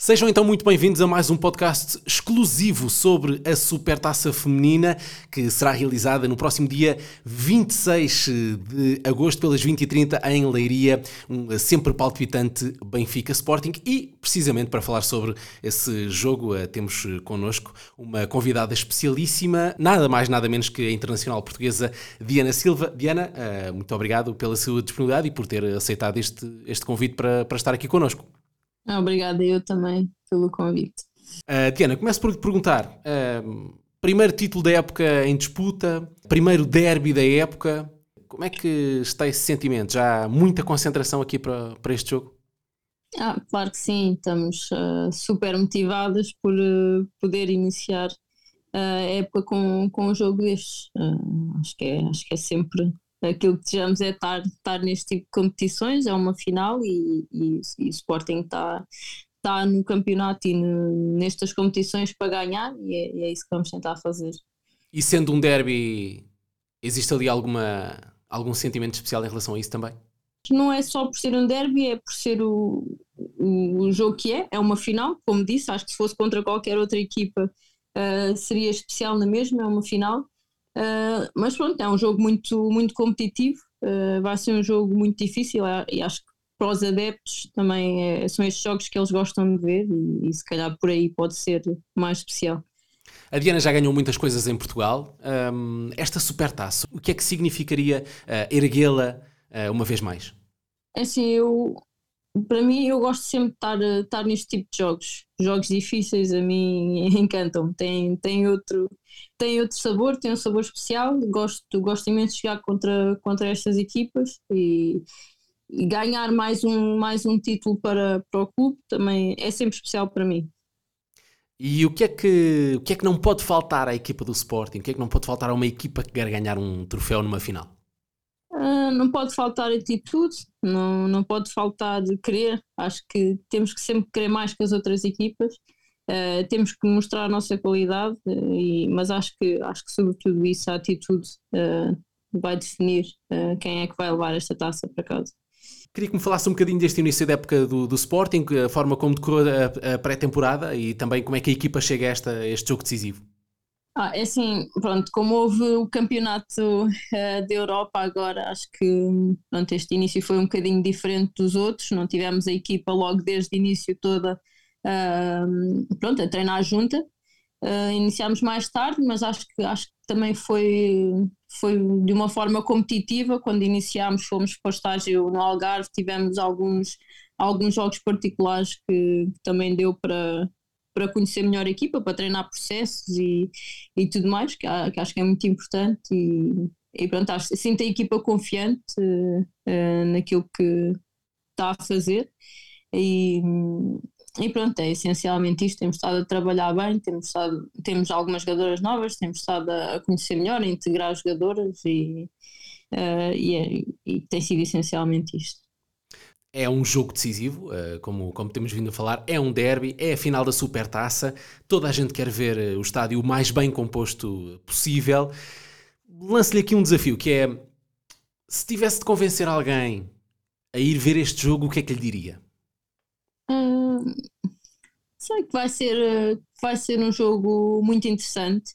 Sejam então muito bem-vindos a mais um podcast exclusivo sobre a Supertaça Feminina, que será realizada no próximo dia 26 de agosto, pelas 20h30, em Leiria, um sempre palpitante Benfica Sporting. E, precisamente para falar sobre esse jogo, eh, temos connosco uma convidada especialíssima, nada mais, nada menos que a internacional portuguesa Diana Silva. Diana, eh, muito obrigado pela sua disponibilidade e por ter aceitado este, este convite para, para estar aqui connosco. Obrigada, eu também, pelo convite. Uh, Diana, começo por lhe perguntar: uh, primeiro título da época em disputa, primeiro derby da época, como é que está esse sentimento? Já há muita concentração aqui para, para este jogo? Ah, claro que sim, estamos uh, super motivadas por poder iniciar a época com, com um jogo destes. acho, que é, acho que é sempre aquilo que desejamos é estar, estar neste tipo de competições, é uma final e, e, e o Sporting está, está no campeonato e no, nestas competições para ganhar e é, e é, isso que vamos tentar fazer. E sendo um derby, existe ali alguma, algum sentimento especial em relação a isso também? Não é só por ser um derby, é por ser o, o, o jogo que é, é uma final, como disse, acho que se fosse contra qualquer outra equipa uh, seria especial na mesma, é uma final. Uh, mas pronto, é um jogo muito, muito competitivo, uh, vai ser um jogo muito difícil e acho que para os adeptos também é, são estes jogos que eles gostam de ver e, e, se calhar por aí pode ser mais especial. A Diana já ganhou muitas coisas em Portugal. Um, esta supertaça, o que é que significaria uh, erguê-la uma vez mais? É assim, eu para mim eu gosto sempre de estar, estar neste tipo de jogos. Jogos difíceis a mim encantam, tem, tem, outro, tem outro sabor, tem um sabor especial. Gosto, gosto imenso de jogar contra, contra estas equipas e, e ganhar mais um, mais um título para, para o clube também é sempre especial para mim. E o que, é que, o que é que não pode faltar à equipa do Sporting? O que é que não pode faltar a uma equipa que quer ganhar um troféu numa final? Uh, não pode faltar atitude, não, não pode faltar querer. Acho que temos que sempre querer mais que as outras equipas. Uh, temos que mostrar a nossa qualidade, uh, e, mas acho que, acho que sobretudo isso, a atitude, vai definir quem é que vai levar esta taça para casa. Queria que me falasse um bocadinho deste início da época do, do Sporting, a forma como decorreu a, a pré-temporada e também como é que a equipa chega a, esta, a este jogo decisivo. Ah, é assim, pronto, como houve o campeonato uh, da Europa agora, acho que pronto, este início foi um bocadinho diferente dos outros, não tivemos a equipa logo desde o início toda uh, pronto, a treinar junta, uh, iniciámos mais tarde, mas acho que, acho que também foi, foi de uma forma competitiva, quando iniciámos fomos para o estágio no Algarve, tivemos alguns, alguns jogos particulares que, que também deu para para conhecer melhor a equipa, para treinar processos e, e tudo mais, que, que acho que é muito importante. E, e pronto, acho, sinto a equipa confiante uh, naquilo que está a fazer. E, e pronto, é essencialmente isto. Temos estado a trabalhar bem, temos, estado, temos algumas jogadoras novas, temos estado a conhecer melhor, a integrar jogadoras e, uh, e, é, e tem sido essencialmente isto é um jogo decisivo, eh, como, como temos vindo a falar, é um derby, é a final da Supertaça, toda a gente quer ver eh, o estádio o mais bem composto possível. Lance-lhe aqui um desafio, que é, se tivesse de convencer alguém a ir ver este jogo, o que é que lhe diria? Hum, sei que vai ser, eh, vai ser um jogo muito interessante,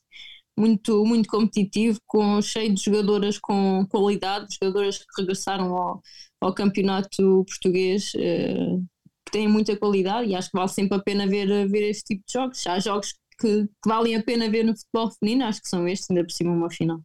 muito, muito competitivo, com, cheio de jogadoras com qualidade, jogadoras que regressaram ao, ao campeonato português uh, que têm muita qualidade e acho que vale sempre a pena ver, ver este tipo de jogos. Há jogos que, que valem a pena ver no futebol feminino, acho que são estes, ainda por cima uma final.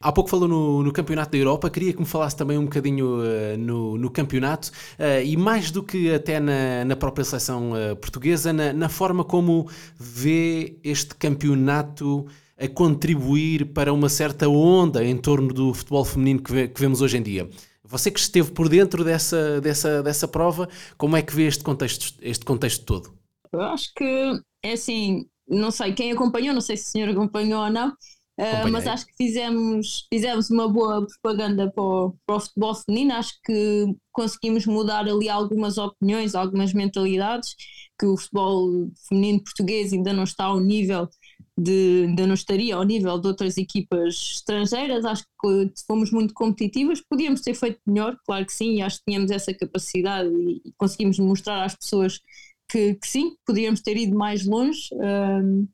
Há pouco falou no, no, Campeonato da Europa, queria que me falasse também um bocadinho uh, no, no, campeonato uh, e mais do que até na, na própria seleção uh, portuguesa, na, na, forma como vê este campeonato a contribuir para uma certa onda em torno do futebol feminino que, vê, que vemos hoje em dia. Você que esteve por dentro dessa, dessa, dessa prova, como é que vê este contexto, este contexto todo? Eu acho que é assim, não sei quem acompanhou, não sei se o senhor acompanhou ou não, Uh, mas acho que fizemos, fizemos uma boa propaganda para o, para o, futebol feminino. Acho que conseguimos mudar ali algumas opiniões, algumas mentalidades, que o futebol feminino português ainda não está ao nível de, ainda não estaria ao nível de outras equipas estrangeiras. Acho que fomos muito competitivas. Podíamos ter feito melhor, claro que sim, acho que tínhamos essa capacidade e, e conseguimos mostrar às pessoas que, que, sim, podíamos ter ido mais longe. Um,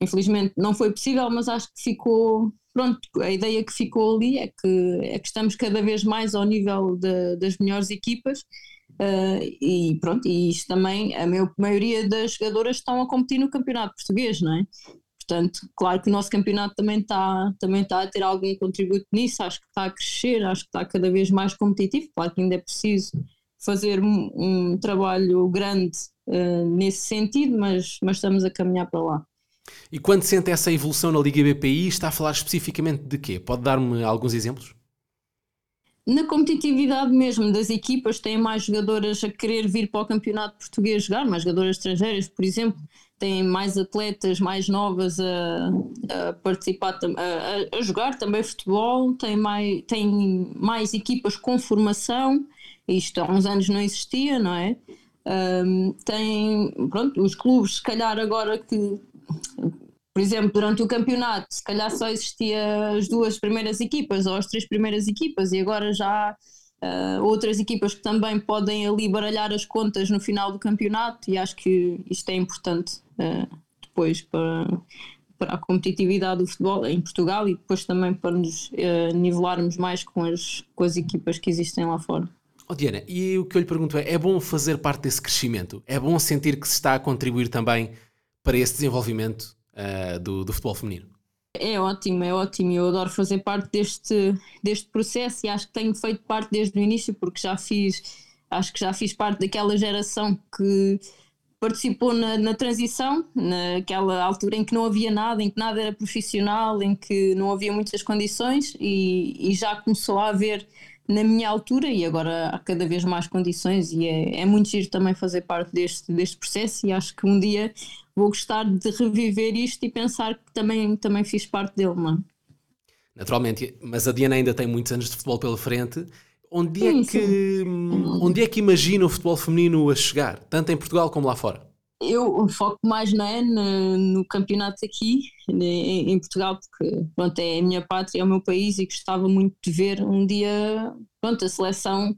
infelizmente não foi possível, mas acho que ficou. Pronto, a ideia que ficou ali é que, é que estamos cada vez mais ao nível de, das melhores equipas. Uh, e pronto, e isto também, a maioria das jogadoras estão a competir no campeonato português, não é? Portanto, claro que o nosso campeonato também está, também está a ter algum contributo nisso, acho que está a crescer, acho que está cada vez mais competitivo, claro que ainda é preciso fazer um, um trabalho grande uh, nesse sentido, mas, mas estamos a caminhar para lá. E quando sente essa evolução na Liga BPI, está a falar especificamente de quê? Pode dar-me alguns exemplos? Na competitividade mesmo das equipas, têm mais jogadoras a querer vir para o campeonato português jogar, mais jogadoras estrangeiras, por exemplo, têm mais atletas mais novas a, a participar, a, a, jogar também futebol, tem mais, tem mais equipas com formação, isto há uns anos não existia, não é? Um, tem, pronto, os clubes, se calhar agora que, por exemplo, durante o campeonato, se calhar só existia as duas primeiras equipas ou as três primeiras equipas e agora já uh, outras equipas que também podem ali baralhar as contas no final do campeonato e acho que isto é importante uh, depois para, para a competitividade do futebol em Portugal e depois também para nos uh, nivelarmos mais com as, com as equipas que existem lá fora. Oh, Diana, e o que eu lhe pergunto é: é bom fazer parte desse crescimento? É bom sentir que se está a contribuir também para esse desenvolvimento do, do futebol feminino? É ótimo, é ótimo. Eu adoro fazer parte deste, deste processo e acho que tenho feito parte desde o início, porque já fiz, acho que já fiz parte daquela geração que participou na, na transição, naquela altura em que não havia nada, em que nada era profissional, em que não havia muitas condições e, e já começou a haver na minha altura e agora há cada vez mais condições e é, é muito giro também fazer parte deste, deste processo e acho que um dia vou gostar de reviver isto e pensar que também, também fiz parte dele, não é? Naturalmente, mas a Diana ainda tem muitos anos de futebol pela frente. Onde é, que, onde é que imagina o futebol feminino a chegar, tanto em Portugal como lá fora? Eu foco mais não é, no, no campeonato aqui em, em, Portugal, porque pronto, é a minha pátria, é o meu país e gostava muito de ver um dia pronto, a seleção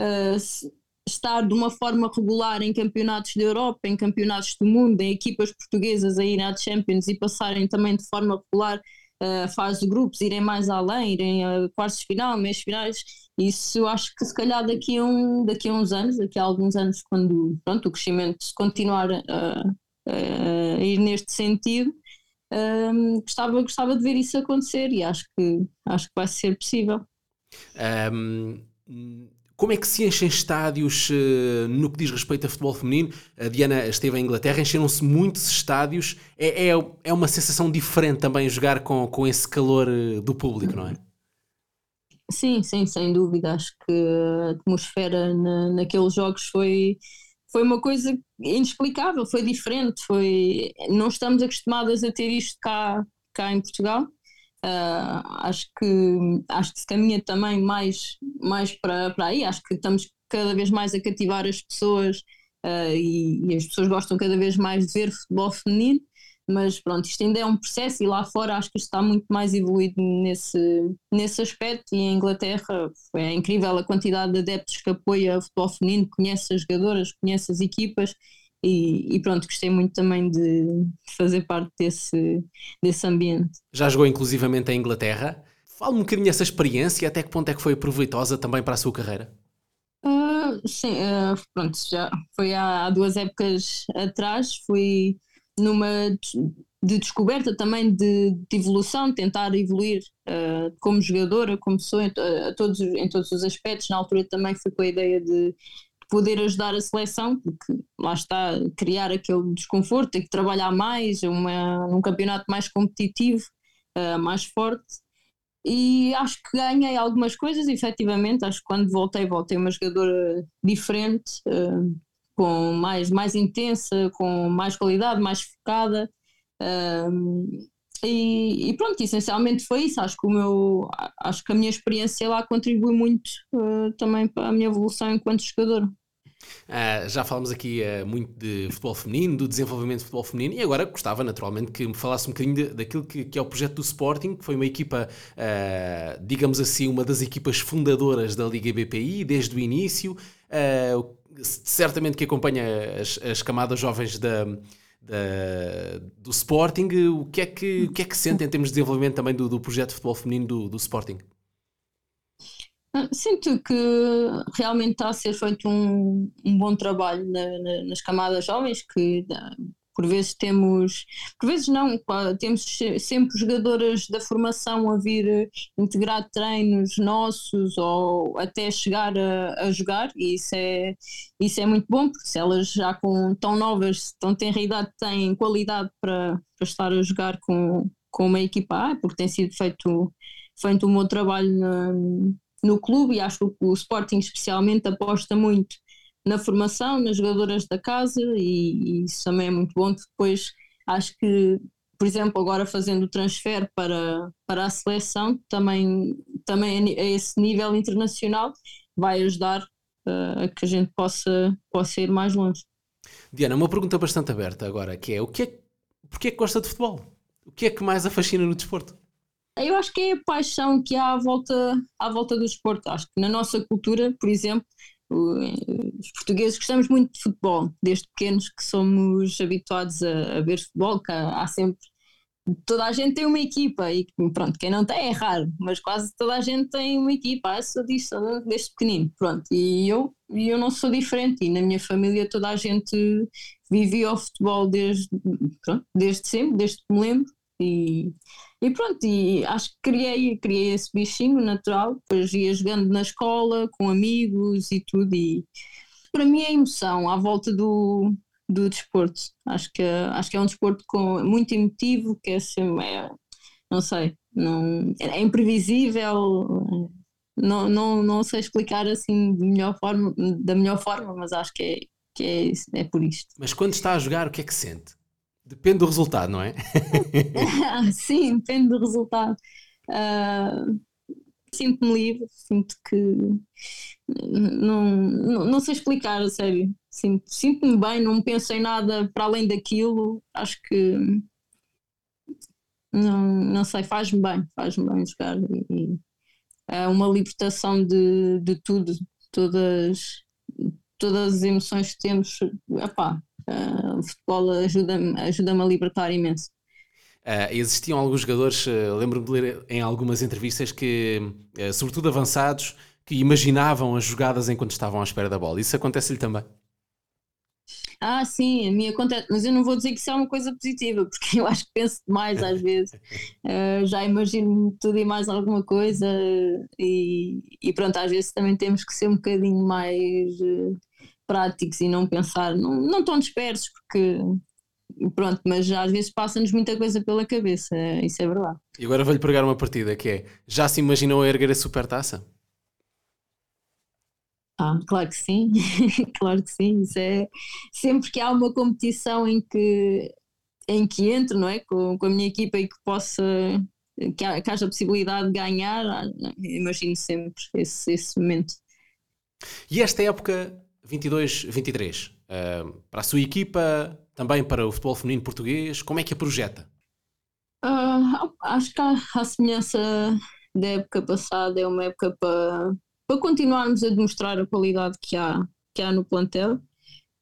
uh, estar de uma forma regular em campeonatos da Europa, em campeonatos do mundo, em equipas portuguesas a ir à Champions e passarem também de forma regular a uh, fase de grupos, irem mais além, irem a quartos de final, meios finais isso acho que se calhar daqui a, um, daqui a uns anos, daqui a alguns anos, quando pronto, o crescimento continuar a, a ir neste sentido, um, gostava, gostava de ver isso acontecer e acho que, acho que vai ser possível. Um, como é que se enchem estádios uh, no que diz respeito a futebol feminino? A Diana esteve em Inglaterra, encheram-se muitos estádios. É, é, é uma sensação diferente também jogar com, com esse calor uh, do público, não é? Sim, sim, sem dúvida. Acho que a atmosfera na, naqueles jogos foi, foi uma coisa inexplicável, foi diferente. Foi, não estamos acostumadas a ter isto cá, cá em Portugal. Uh, acho, que, acho que se caminha também mais, mais para, para aí. Acho que estamos cada vez mais a cativar as pessoas uh, e, e, as pessoas gostam cada vez mais de ver futebol feminino. Mas pronto, isto ainda é um processo e lá fora acho que está muito mais evoluído nesse, nesse aspecto. E em Inglaterra é incrível a quantidade de adeptos que apoia o futebol feminino, conhece as jogadoras, conhece as equipas e, e, pronto, gostei muito também de fazer parte desse, desse ambiente. Já jogou inclusivamente em Inglaterra? Fale-me um bocadinho essa experiência e até que ponto é que foi proveitosa também para a sua carreira? Uh, sim, uh, pronto, já foi há, há duas épocas atrás, fui numa de descoberta também de, de evolução, tentar evoluir uh, como jogadora, como pessoa em, a todos, em todos os aspectos. Na altura também foi com a ideia de poder ajudar a seleção, porque lá está, criar aquele desconforto, ter que trabalhar mais, uma, num campeonato mais competitivo, uh, mais forte. E acho que ganhei algumas coisas, efetivamente. Acho que quando voltei, voltei uma jogadora diferente. Uh, com mais, mais intensa, com mais qualidade, mais focada. Um, e, e, pronto, essencialmente foi isso. Acho que o meu, acho que a minha experiência lá contribui muito uh, também para a minha evolução enquanto jogador. Uh, já falamos aqui uh, muito de futebol feminino, do desenvolvimento de futebol feminino, e agora gostava naturalmente que me falasse um bocadinho de, daquilo que, que, é o projeto do Sporting, que foi uma equipa, uh, digamos assim, uma das equipas fundadoras da Liga BPI desde o início. certamente que acompanha as, as camadas jovens da, da, do Sporting. O que, é que, o que é que sente em termos de desenvolvimento também do, do projeto de futebol feminino do, do Sporting? Sinto que realmente está a ser feito um, um bom trabalho na, na, nas camadas jovens, que por vezes temos, por vezes não, temos sempre jogadoras da formação a vir integrar treinos nossos ou até chegar a, a jogar, e isso é, isso é muito bom, porque se elas já com tão novas, tão tenra idade, têm qualidade para, para estar a jogar com, com uma equipa A, porque tem sido feito, feito um bom trabalho no clube e acho que o Sporting especialmente aposta muito na formação, nas jogadoras da casa e, e isso também é muito bom. Depois acho que, por exemplo, agora fazendo o transfer para, para a seleção, também, também a esse nível internacional vai ajudar uh, a que a gente possa, possa ir mais longe. Diana, uma pergunta bastante aberta agora, que é o que é, porque é que gosta de futebol? O que é que mais a fascina no desporto? Eu acho que é a paixão que há à volta, à volta do esporte. Acho que na nossa cultura, por exemplo, portugueses gostamos muito de futebol, desde pequenos que somos habituados a, a ver futebol, que há, sempre. Toda a gente tem uma equipa e pronto, quem não tem é raro, mas quase toda a gente tem uma equipa. Ah, sou disto, desde pequenino, pronto. E eu, eu não sou diferente, e na minha família toda a gente vivia o futebol desde, pronto, desde sempre, desde que me lembro. E, e pronto, e acho que criei, criei esse bichinho natural, depois ia jogando na escola, com amigos e tudo, e para mim é emoção à volta do, do desporto. Acho que, acho que é um desporto com, muito emotivo, que é, assim, é não sei, não, é imprevisível, não, não, não sei explicar assim de melhor forma, da melhor forma, mas acho que é, que é, é por isto. Mas quando está a jogar, o que é que sente? Depende do resultado, não é? Sim, depende do resultado. Uh, sinto-me livre, sinto que não, não, não sei explicar, a sério. Sinto, sinto-me bem, não penso em nada para além daquilo. Acho que não, não sei, faz-me bem, faz-me bem jogar. E, é uma libertação de, de tudo, todas, todas as emoções que temos. Epá, Uh, o futebol ajuda-me ajuda a libertar imenso. Uh, existiam alguns jogadores, uh, lembro-me de ler em algumas entrevistas que, uh, sobretudo avançados, que imaginavam as jogadas enquanto estavam à espera da bola. Isso acontece-lhe também? Ah, sim, a mim acontece, mas eu não vou dizer que isso é uma coisa positiva, porque eu acho que penso demais às vezes. já imagino tudo e mais alguma coisa, e, e, pronto, às vezes também temos que ser um bocadinho mais práticos e não pensar, não, não tão dispersos, porque pronto, mas às vezes passa-nos muita coisa pela cabeça, isso é verdade. E agora vou-lhe pregar uma partida que é: já se imaginou a erguer a supertaça? Ah, claro que sim, claro que sim. Isso é sempre que há uma competição em que em que entro, não é? Com, com a minha equipa e que possa que, há, que haja a possibilidade de ganhar, ah, imagino sempre esse, esse momento. E esta época 22-23, uh, para a sua equipa, também para o futebol feminino português, como é que a projeta? Uh, acho que a, semelhança da época passada é uma época para, para continuarmos a demonstrar a qualidade que há, que há no plantel,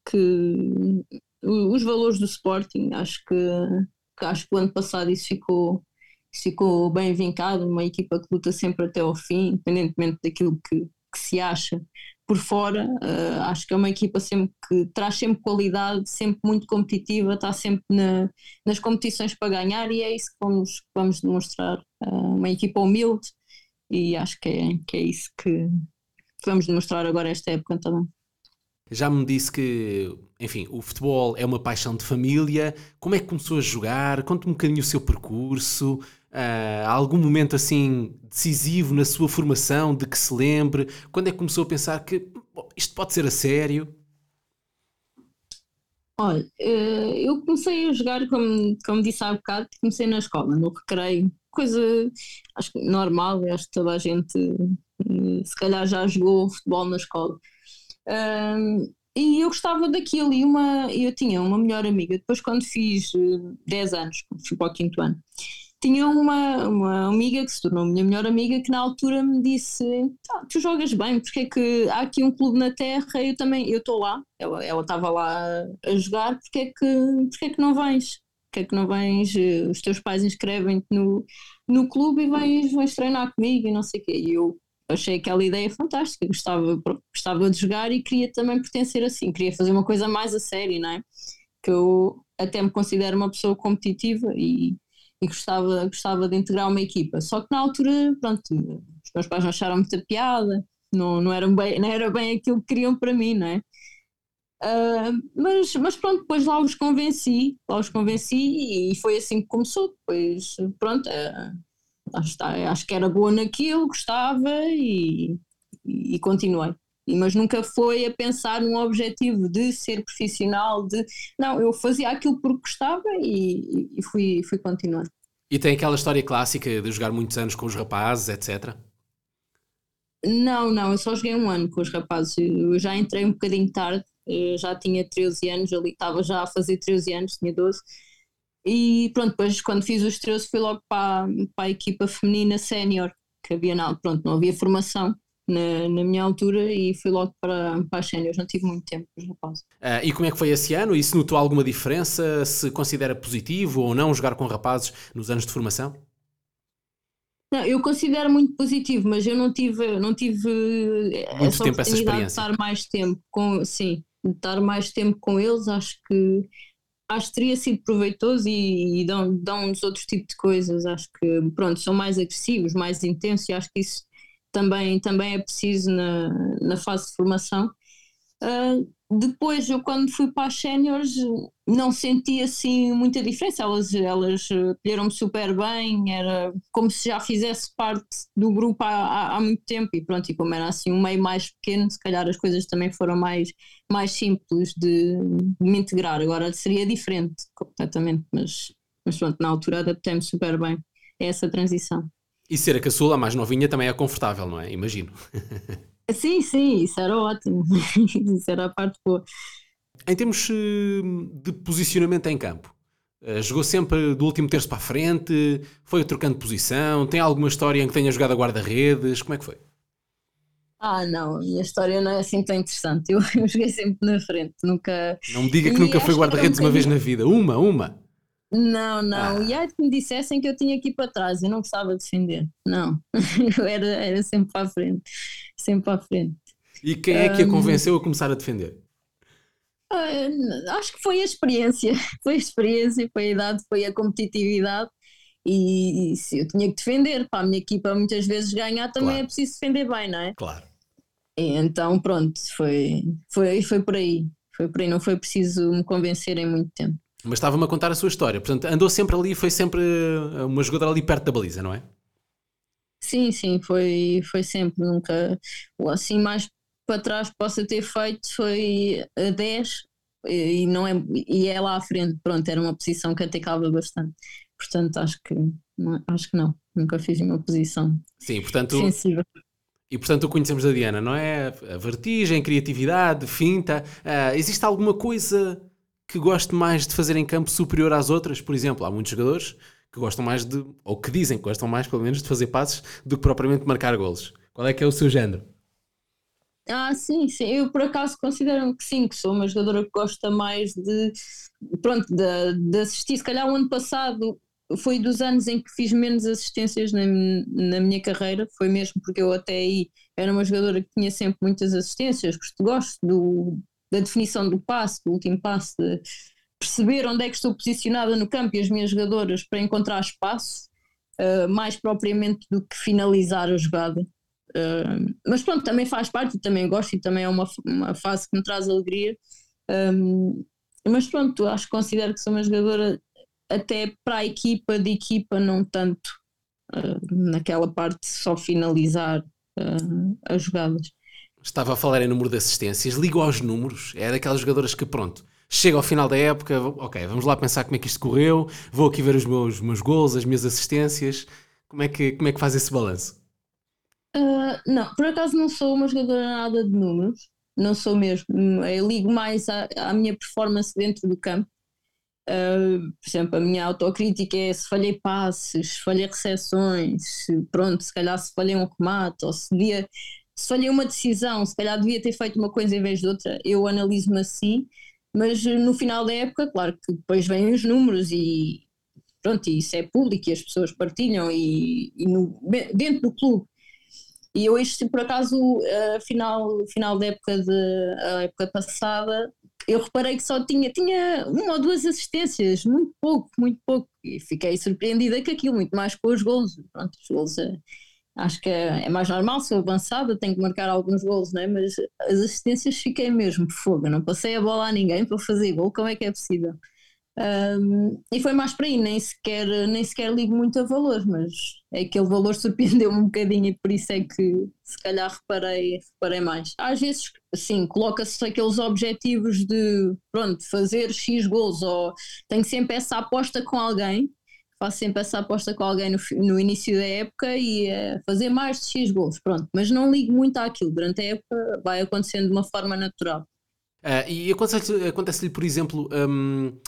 que os valores do Sporting, acho que, que acho que o ano passado isso ficou, ficou bem vincado, uma equipa que luta sempre até ao fim, independentemente daquilo que, que se acha por fora, uh, acho que é uma equipa sempre que traz sempre qualidade, sempre muito competitiva, está sempre na, nas competições para ganhar e é isso que vamos, vamos demonstrar. Uh, uma equipa humilde e acho que é, que é isso que, vamos demonstrar agora esta época também. Já me disse que, enfim, o futebol é uma paixão de família. Como é que começou a jogar? Conte-me um bocadinho o seu percurso. Uh, algum momento assim decisivo na sua formação de que se lembre? Quando é que começou a pensar que bom, isto pode ser a sério? Olha, eh, eu comecei a jogar, como, como disse há bocado, comecei na escola, no recreio, coisa acho que normal, acho que toda a gente eh, se calhar já jogou futebol na escola. Um, e eu gostava daquilo, e uma, eu tinha uma melhor amiga, depois quando fiz 10 eh, anos, fui para o quinto ano, tinha uma, uma amiga que se tornou minha melhor amiga que na altura me disse ah, tu jogas bem, porque é que há aqui um clube na terra eu também, eu estou lá, ela, estava lá a jogar, porque é que, porque é que não vens? Porque é que não vens, eh, os teus pais inscrevem-te no, no clube e vens, vens treinar comigo e não sei o quê, e eu achei aquela ideia fantástica, gostava, gostava de jogar e queria também pertencer assim, queria fazer uma coisa mais a sério, não é? Que eu até me considero uma pessoa competitiva e, e gostava, gostava de integrar uma equipa. Só que na altura, pronto, os meus pais não acharam muita piada, não, não, era bem, não era bem aquilo que queriam para mim, não é? Uh, mas, mas pronto, depois lá os convenci, lá os convenci e foi assim que começou. Depois, pronto, uh, acho, acho que era boa naquilo, gostava e, e, continuei. Mas nunca foi a pensar num objetivo de ser profissional, de não, eu fazia aquilo porque gostava e, e fui, fui continuando. E tem aquela história clássica de jogar muitos anos com os rapazes, etc. Não, não, eu só joguei um ano com os rapazes. Eu já entrei um bocadinho tarde, eu já tinha 13 anos, ali estava já a fazer 13 anos, tinha 12. E pronto, depois quando fiz os 13 fui logo para, para a equipa feminina sénior, que havia não, pronto, não havia formação na, na minha altura e fui logo para, para as séniores, não tive muito tempo os rapazes. Uh, e como é que foi esse ano? E se notou alguma diferença? Se considera positivo ou não jogar com rapazes nos anos de formação? Não, eu considero muito positivo, mas eu não tive, não tive muito essa tempo essa experiência. de estar mais tempo com, sim, de estar mais tempo com eles, acho que acho que teria sido proveitoso e, e dão, dão-nos outros tipos de coisas. Acho que, pronto, são mais agressivos, mais intensos e acho que isso também, também é preciso na, na fase de formação. Uh, depois, eu quando fui para as séniores, não senti assim muita diferença. Elas, elas acolheram-me super bem, era como se já fizesse parte do grupo há, há, há, muito tempo. E pronto, e como era assim um meio mais pequeno, se calhar as coisas também foram mais, mais simples de, de me integrar. Agora seria diferente completamente, mas, mas pronto, na altura adaptei-me super bem a essa transição. E ser a caçula, a mais novinha, também é confortável, não é? Imagino. Sim, sim, isso era ótimo. isso era a parte boa. Em termos eh, de posicionamento em campo, eh, jogou sempre do último terço para a frente, foi trocando posição, tem alguma história em que tenha jogado a guarda-redes, como é que foi? Ah, não, a minha história não é assim tão interessante. Eu, eu joguei sempre na frente, nunca. Não me diga que e nunca foi guarda-redes um uma vez na vida. Uma, uma. Não, não. Ah. E aí que me dissessem que eu tinha que ir para trás, eu não gostava de defender. Não, eu era, era sempre para a frente. Sempre para a frente. E quem é que a convenceu a começar a defender? Uh, acho que foi a experiência. Foi a experiência, foi a idade, foi a competitividade. E, e se eu tinha que defender, para a minha equipa muitas vezes ganhar, também claro. é preciso defender bem, não é? Claro. E então, pronto, foi, foi, foi por aí. Foi por aí, não foi preciso me convencer em muito tempo. Mas estava-me a contar a sua história. Portanto, andou sempre ali, foi sempre eh, uma jogadora ali perto da baliza, não é? Sim, sim, foi, foi sempre. Nunca. Assim, mais para trás possa ter feito foi a 10 e, não é, e é lá à frente. Pronto, era uma posição que atacava bastante. Portanto, acho que, acho que não. Nunca fiz uma posição Sim, portanto, defensiva. E portanto o conhecemos da Diana, não é? A vertigem, criatividade, finta. Uh, existe alguma coisa que goste mais de fazer em campo superior às outras? Por exemplo, há muitos jogadores que gostam mais de, ou que dizem que gostam mais, pelo menos, de fazer passes do que propriamente marcar golos. Qual é que é o seu género? Ah, sim, sim. Eu por acaso considero que sim, que sou uma jogadora que gosta mais de, pronto, de, de assistir. Se calhar o ano passado foi dos anos em que fiz menos assistências na, na minha carreira, foi mesmo porque eu até aí era uma jogadora que tinha sempre muitas assistências, gosto do, da definição do passe, do último passe, de perceber onde é que estou posicionada no campo e as minhas jogadoras para encontrar espaço, uh, mais propriamente do que finalizar a jogada. Uh, mas pronto, também faz parte, também gosto e também é uma, uma fase que me traz alegria. Um, mas pronto, acho que considero que sou uma jogadora até para a equipa, de equipa, não tanto uh, naquela parte só finalizar as jogadas. Estava a falar em número de assistências, ligo aos números, é daquelas jogadoras que, pronto, chega ao final da época, ok, vamos lá pensar como é que isto correu, vou aqui ver os meus, meus gols, as minhas assistências. Como é que, como é que faz esse balanço? Uh, não, por acaso não sou uma jogadora nada de números, não sou mesmo. Eu ligo mais à, à minha performance dentro do campo. Uh, por exemplo, a minha autocrítica é se falhei passes, se falhei recepções, pronto, se calhar se falhei um remate, ou se devia, se falhei uma decisão, se calhar devia ter feito uma coisa em vez de outra, eu analiso-me assim, mas no final da época, claro que depois vêm os números e pronto, isso é público e as pessoas partilham e, e no, dentro do clube. E eu este, por acaso, uh, final, final da época, de, a época passada, eu reparei que só tinha, tinha uma ou duas assistências, muito pouco, muito pouco, e fiquei surpreendida com aquilo, muito mais com os gols. Pronto, os gols é, acho que é, é, mais normal, sou avançada, tenho que marcar alguns gols, né? mas as assistências fiquei mesmo fogo, não passei a bola a ninguém para fazer gol, como é que é possível? Um, e foi mais para aí, nem sequer, nem sequer ligo muito a valor, mas é aquele valor surpreendeu-me um bocadinho e por isso é que se calhar reparei, reparei mais. Às vezes, sim, coloca-se aqueles objetivos de pronto, fazer X gols, ou tenho sempre essa aposta com alguém, faço sempre essa aposta com alguém no, no início da época e é fazer mais de X gols, pronto, mas não ligo muito àquilo, durante a época vai acontecendo de uma forma natural. Uh, e acontece-lhe, acontece por exemplo. Um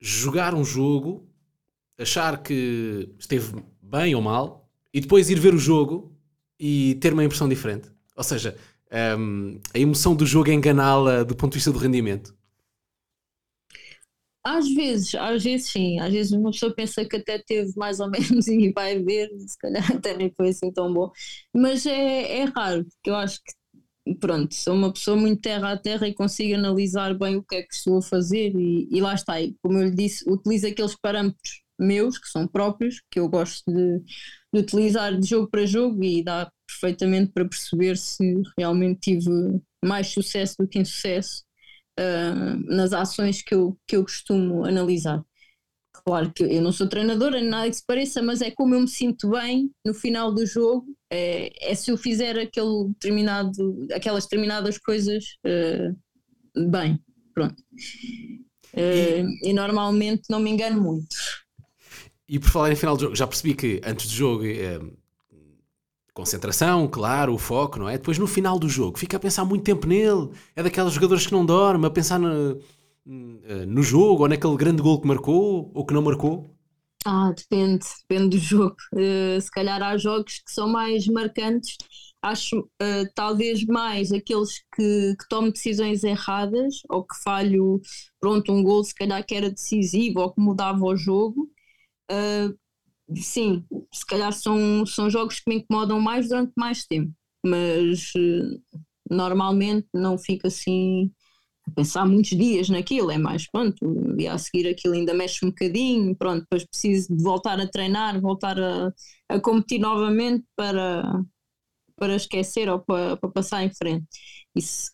jogar um jogo, achar que esteve bem ou mal, e depois ir ver o jogo e ter uma impressão diferente. Ou seja, um, a emoção do jogo é enganá-la do ponto de vista do rendimento. Às vezes, às vezes sim, às vezes uma pessoa pensa que até teve mais ou menos e vai ver, se calhar até nem foi assim tão bom, mas é, é raro, porque eu acho que pronto, sou uma pessoa muito terra a terra e consigo analisar bem o que é que estou a fazer e, e lá está. E, como eu lhe disse, utilizo aqueles parâmetros meus, que são próprios, que eu gosto de, de utilizar de jogo para jogo e dá perfeitamente para perceber se realmente tive mais sucesso do que insucesso uh, nas ações que eu, que eu costumo analisar. Claro que eu não sou treinadora, nada que se pareça, mas é como eu me sinto bem no final do jogo. É, é se eu fizer aquele determinado, aquelas determinadas coisas uh, bem. Pronto. Uh, e, normalmente não me engano muito. E por falar em final do jogo, já percebi que antes do jogo é, concentração, claro, o foco, não é? Depois no final do jogo fica a pensar muito tempo nele. É daqueles jogadores que não dormem, a pensar no eh, no jogo ou naquele grande gol que marcou ou que não marcou? Ah, depende, depende do jogo. Uh, se calhar há jogos que são mais marcantes, acho uh, talvez mais aqueles que, que decisões erradas ou que falho, pronto, um gol se calhar que era decisivo ou que mudava o jogo. Uh, sim, se calhar são, são jogos que me incomodam mais durante mais tempo, mas normalmente não fico assim pensar muitos dias naquilo, é mais pronto, e a seguir aquilo ainda mexe um bocadinho, pronto, depois preciso de voltar a treinar, voltar a, a competir novamente para, para esquecer ou para, para passar em frente. Isso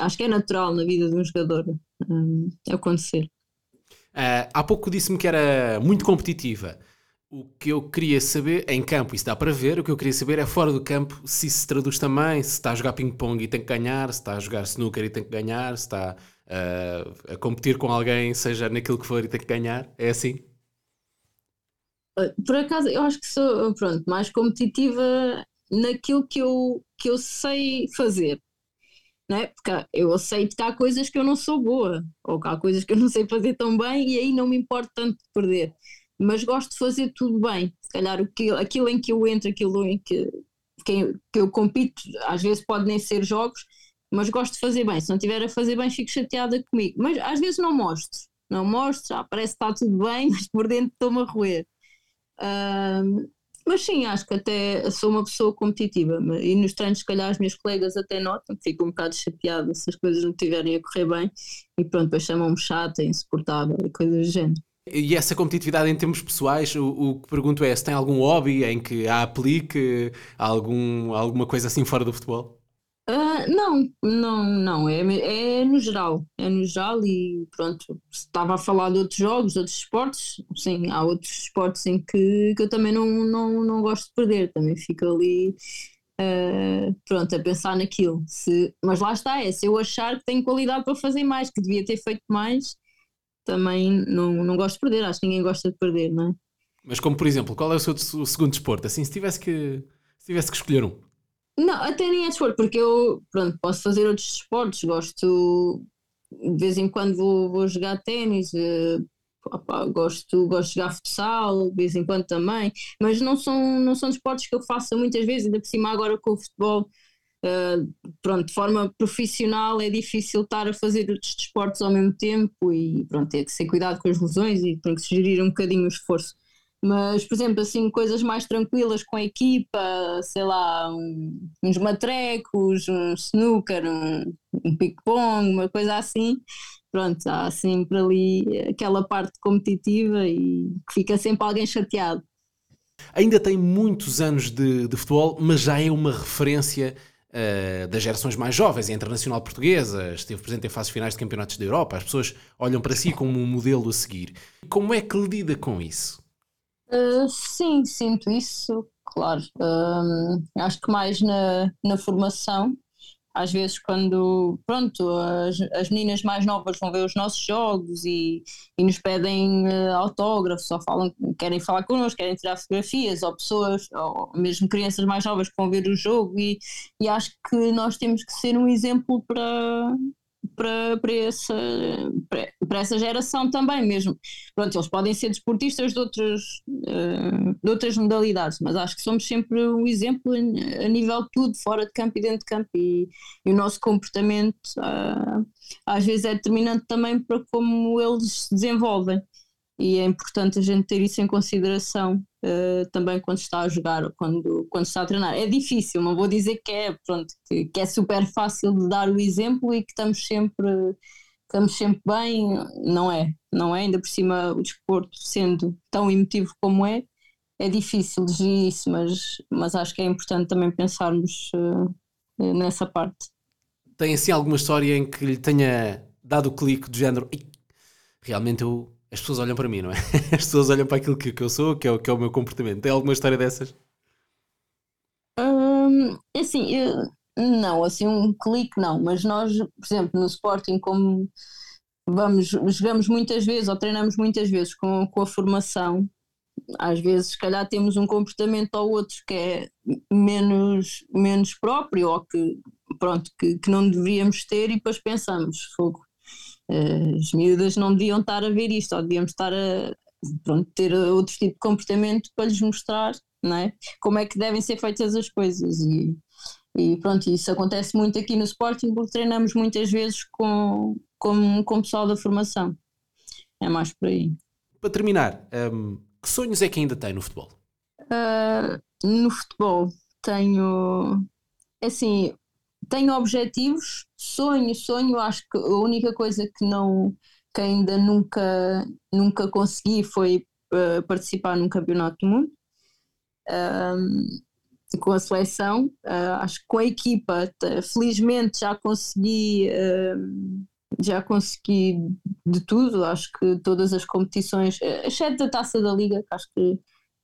acho que é natural na vida de um jogador um, acontecer. Uh, há pouco disse-me que era muito competitiva. O que eu queria saber, em campo isso dá para ver, o que eu queria saber é fora do campo se isso se traduz também, se está a jogar ping-pong e tem que ganhar, se está a jogar snooker e tem que ganhar, se está uh, a competir com alguém, seja naquilo que for e tem que ganhar, é assim? Ah, por acaso, eu acho que sou pronto, mais competitiva naquilo que eu, que eu sei fazer. Não é? Porque eu aceito que há coisas que eu não sou boa, ou que há coisas que eu não sei fazer tão bem, e aí não me importa tanto perder mas gosto de fazer tudo bem. Se calhar aquilo, aquilo em que eu entro, aquilo em que, que, que eu compito, às vezes pode nem ser jogos, mas gosto de fazer bem. Se não estiver a fazer bem, fico chateada comigo. Mas às vezes não mostro. Não mostro, já parece que está tudo bem, mas por dentro estou-me a roer. Uh, mas sim, acho que até sou uma pessoa competitiva. E nos treinos, se calhar, as minhas colegas até notam que fico um bocado chateada se as coisas não estiverem a correr bem. E pronto, depois chamam-me chata, insuportável e coisas do género. E essa competitividade em termos pessoais, o, o, que pergunto é se tem algum hobby em que a aplique algum, alguma coisa assim fora do futebol? Uh, não, não, não, é, é no geral, é no geral e pronto, estava a falar de outros jogos, outros esportes, sim, há outros esportes em que, que eu também não, não, não gosto de perder, também fico ali uh, pronto, a pensar naquilo. Se, mas lá está, é se eu achar que tenho qualidade para fazer mais, que devia ter feito mais, também não, não gosto de perder, acho que ninguém gosta de perder, não é? Mas como por exemplo, qual é o seu o segundo desporto? Assim, se tivesse que, se tivesse que escolher um. Não, até nem é desporto, porque eu pronto, posso fazer outros desportos, gosto de vez em quando vou, vou jogar ténis, uh, gosto, gosto de jogar futsal, de vez em quando também, mas não são, não são desportos que eu faça muitas vezes, ainda por cima agora com o futebol, uh, pronto, de forma profissional é difícil estar a fazer outros desportos ao mesmo tempo e pronto, tem que ser cuidado com as lesões e tem que se gerir um bocadinho o esforço. Mas, por exemplo, assim, coisas mais tranquilas com a equipa, sei lá, um, uns matrecos, um snooker, um, um ping-pong, uma coisa assim, pronto, há sempre ali aquela parte competitiva e que fica sempre alguém chateado. Ainda tem muitos anos de, de futebol, mas já é uma referência uh, das gerações mais jovens, é internacional portuguesa, esteve presente em fases finais de campeonatos da Europa, as pessoas olham para si como um modelo a seguir. Como é que lida com isso? Uh, sim, sinto isso, claro. Uh, acho que mais na, na formação, às vezes quando pronto, as, as meninas mais novas vão ver os nossos jogos e, e nos pedem uh, autógrafos, ou falam, querem falar connosco, querem tirar fotografias, ou pessoas, ou mesmo crianças mais novas que vão ver o jogo e, e acho que nós temos que ser um exemplo para, para, para, essa, para, para, essa geração também mesmo. Pronto, eles podem ser desportistas de outras, uh, de outras modalidades, mas acho que somos sempre um exemplo a nível de tudo, fora de campo e dentro de campo, e, e o nosso comportamento uh, às vezes é determinante também para como eles se desenvolvem e é importante a gente ter isso em consideração uh, também quando está a jogar ou quando, quando está a treinar. É difícil, não vou dizer que é, pronto, que, que, é super fácil de dar o exemplo e que estamos sempre, estamos sempre bem, não é, não é, ainda por cima o desporto sendo tão emotivo como é, é difícil gerir isso, mas, mas acho que é importante também pensarmos uh, nessa parte. Tem assim alguma história em que lhe tenha dado o clique do género realmente eu as pessoas olham para mim, não é? As pessoas olham para aquilo que, que eu sou, que é, o, que é o meu comportamento. Tem alguma história dessas? Hum, é assim, eu, não, assim um clique não, mas nós, por exemplo, no Sporting, como vamos, jogamos muitas vezes ou treinamos muitas vezes com, com a formação, às vezes se calhar temos um comportamento ou outro que é menos, menos próprio ou que pronto, que, que não deveríamos ter e depois pensamos, fogo, as miúdas não deviam estar a ver isto, ou devíamos estar a pronto, ter outro tipo de comportamento para lhes mostrar não é? como é que devem ser feitas as coisas. E, e pronto, isso acontece muito aqui no Sporting porque treinamos muitas vezes com, com, com o pessoal da formação. É mais por aí. Para terminar, um, que sonhos é que ainda tem no futebol? Uh, no futebol tenho assim, tenho objetivos, sonho, sonho, acho que a única coisa que não que ainda nunca, nunca consegui foi uh, participar num campeonato do mundo com a seleção, uh, acho que com a equipa, felizmente já consegui uh, já consegui de tudo, acho que todas as competições, exceto a taça da Liga, que acho que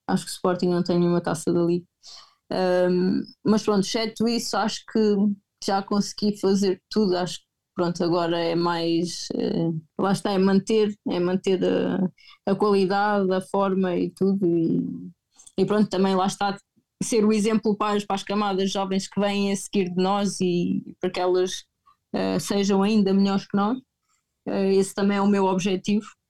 acho que o Sporting não tem nenhuma taça da Liga. Um, mas pronto, exceto isso, acho que já consegui fazer tudo, acho que pronto, agora é mais, uh, lá está, é manter, é manter a, a qualidade, a forma e tudo e, e pronto, também lá está ser o exemplo para as, para as camadas jovens que vêm a seguir de nós e para que elas uh, sejam ainda melhores que nós. Uh, esse também é o meu objetivo, eh,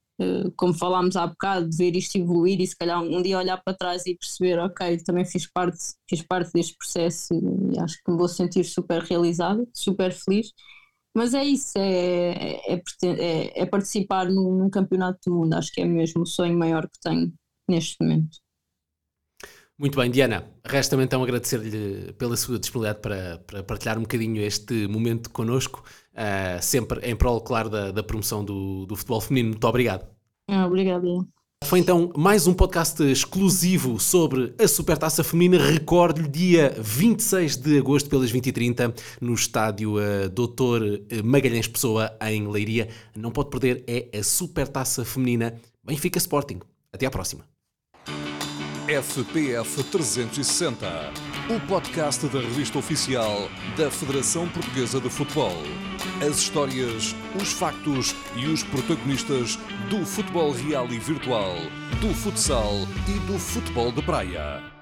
como falámos há bocado, de ver isto evoluir e se calhar um dia olhar para trás e perceber, ok, também fiz parte, fiz parte deste processo e acho que me vou sentir super realizada, super feliz. Mas é isso, é, é, é, é participar num, num, campeonato do mundo, acho que é mesmo o sonho maior que tenho neste momento. Muito bem, Diana, resta-me então agradecer-lhe pela sua disponibilidade para, para, partilhar um bocadinho este momento connosco, uh, sempre em prol, claro, da, da promoção do, do, futebol feminino. Muito obrigado. Ah, obrigado. Foi então mais um podcast exclusivo sobre a Supertaça Feminina. Recordo-lhe, dia 26 de agosto, pelas 20h30, no estádio uh, Doutor Magalhães Pessoa, em Leiria. Não pode perder, é a Supertaça Feminina Benfica Sporting. Até à próxima. FPF 360 o podcast da revista oficial da Federação Portuguesa de Futebol. As histórias, os factos e os protagonistas do futebol real e virtual, do futsal e do futebol de praia.